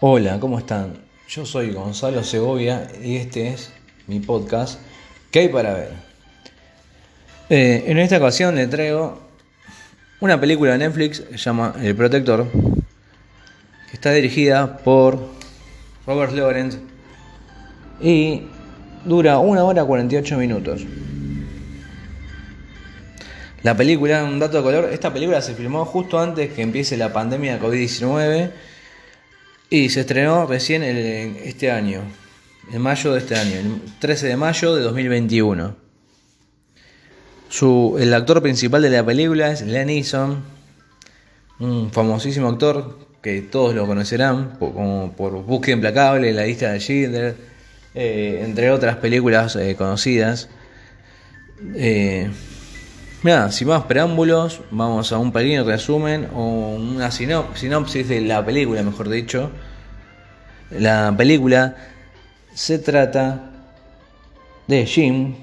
Hola, ¿cómo están? Yo soy Gonzalo Segovia y este es mi podcast ¿Qué hay para ver? Eh, en esta ocasión le traigo una película de Netflix que se llama El Protector, que está dirigida por Robert Lawrence y dura una hora 48 minutos. La película, un dato de color, esta película se filmó justo antes que empiece la pandemia de COVID-19 y se estrenó recién este año, en mayo de este año, el 13 de mayo de 2021. Su, el actor principal de la película es Len Eason, un famosísimo actor que todos lo conocerán por, como por Búsqueda Implacable, La lista de Schindler, eh, entre otras películas eh, conocidas. Eh, Mira, sin más preámbulos, vamos a un pequeño resumen o una sinopsis de la película, mejor dicho. La película se trata de Jim,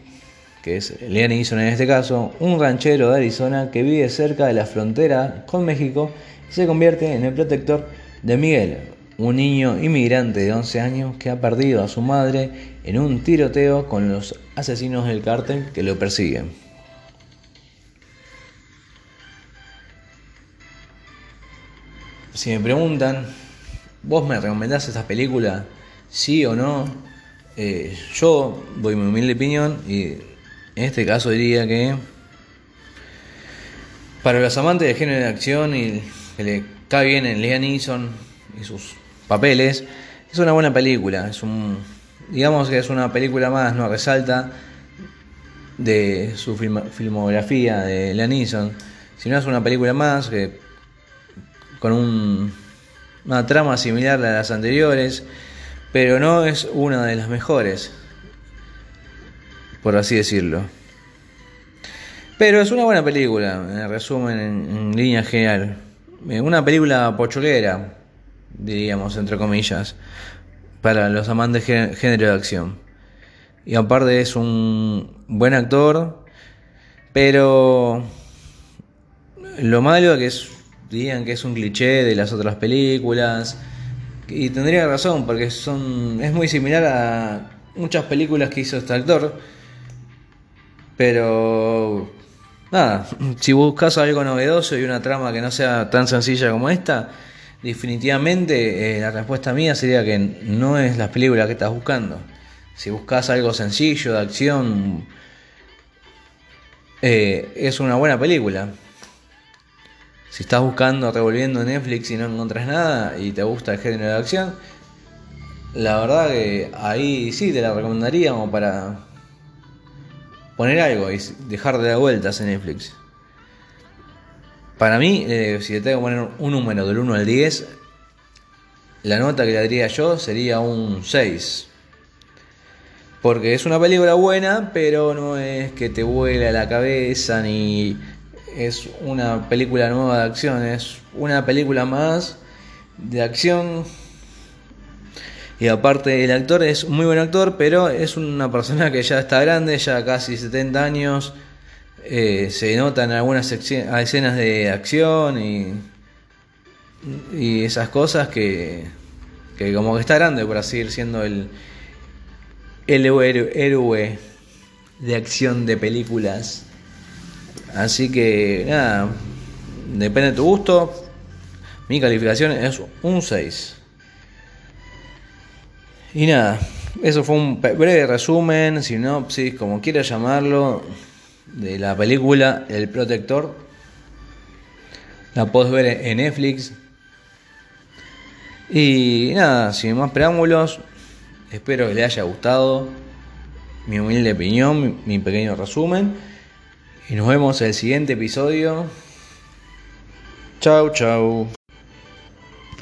que es Liam Neeson en este caso, un ranchero de Arizona que vive cerca de la frontera con México y se convierte en el protector de Miguel, un niño inmigrante de 11 años que ha perdido a su madre en un tiroteo con los asesinos del cártel que lo persiguen. Si me preguntan, ¿vos me recomendás esta película? ¿Sí o no? Eh, yo doy mi humilde opinión y en este caso diría que para los amantes de género de acción y que le cae bien en Liam Neeson y sus papeles, es una buena película. Es un, digamos que es una película más, no resalta de su filmografía de Liam Neeson, sino es una película más que con una trama similar a las anteriores, pero no es una de las mejores, por así decirlo. Pero es una buena película, en resumen, en, línea general. Eh, una película pocholera, diríamos, entre comillas, para los amantes de género de acción. Y aparte es un buen actor, pero lo malo es que es dirían que es un cliché de las otras películas. Y tendría razón, porque son es muy similar a muchas películas que hizo este actor. Pero nada, si buscas algo novedoso y una trama que no sea tan sencilla como esta, definitivamente eh, la respuesta mía sería que no es la película que estás buscando. Si buscas algo sencillo, de acción, eh, es una buena película. Si estás buscando, revolviendo Netflix y no encuentras nada y te gusta el género de acción, la verdad que ahí sí te la recomendaría como para poner algo y dejar de dar vueltas en Netflix. Para mí, eh, si te tengo que poner un número del 1 al 10, la nota que le daría yo sería un 6. Porque es una película buena, pero no es que te vuela la cabeza ni es una película nueva de acción, es una película más de acción. Y aparte el actor es muy buen actor, pero es una persona que ya está grande, ya casi 70 años. Eh, se notan algunas escenas de acción y, y esas cosas que, que como que está grande por así siendo el, el héroe de acción de películas Así que nada, depende de tu gusto. Mi calificación es un 6. Y nada, eso fue un breve resumen, sinopsis, como quieras llamarlo, de la película El Protector. La puedes ver en Netflix. Y nada, sin más preámbulos, espero que le haya gustado mi humilde opinión, mi pequeño resumen. Y nos vemos en el siguiente episodio. Chau, chau.